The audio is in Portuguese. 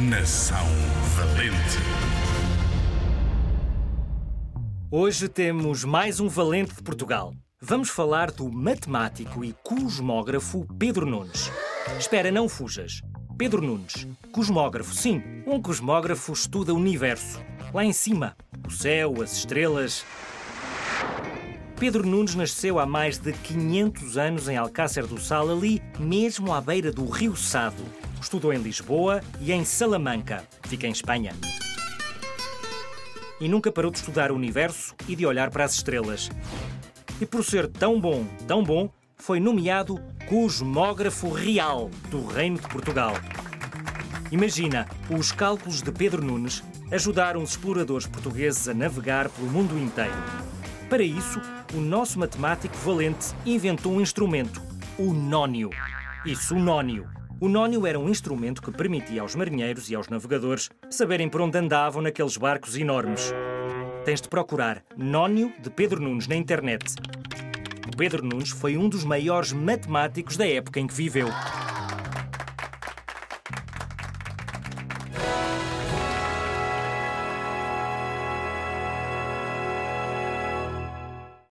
Nação Valente. Hoje temos mais um valente de Portugal. Vamos falar do matemático e cosmógrafo Pedro Nunes. Espera, não fujas. Pedro Nunes, cosmógrafo, sim, um cosmógrafo estuda o universo. Lá em cima, o céu, as estrelas. Pedro Nunes nasceu há mais de 500 anos em Alcácer do Sal, ali mesmo à beira do Rio Sado. Estudou em Lisboa e em Salamanca, fica em Espanha. E nunca parou de estudar o universo e de olhar para as estrelas. E por ser tão bom, tão bom, foi nomeado Cosmógrafo Real do Reino de Portugal. Imagina, os cálculos de Pedro Nunes ajudaram os exploradores portugueses a navegar pelo mundo inteiro. Para isso, o nosso matemático valente inventou um instrumento, o nónio. Isso, o nónio. O nónio era um instrumento que permitia aos marinheiros e aos navegadores saberem por onde andavam naqueles barcos enormes. Tens de procurar Nónio de Pedro Nunes na internet. Pedro Nunes foi um dos maiores matemáticos da época em que viveu.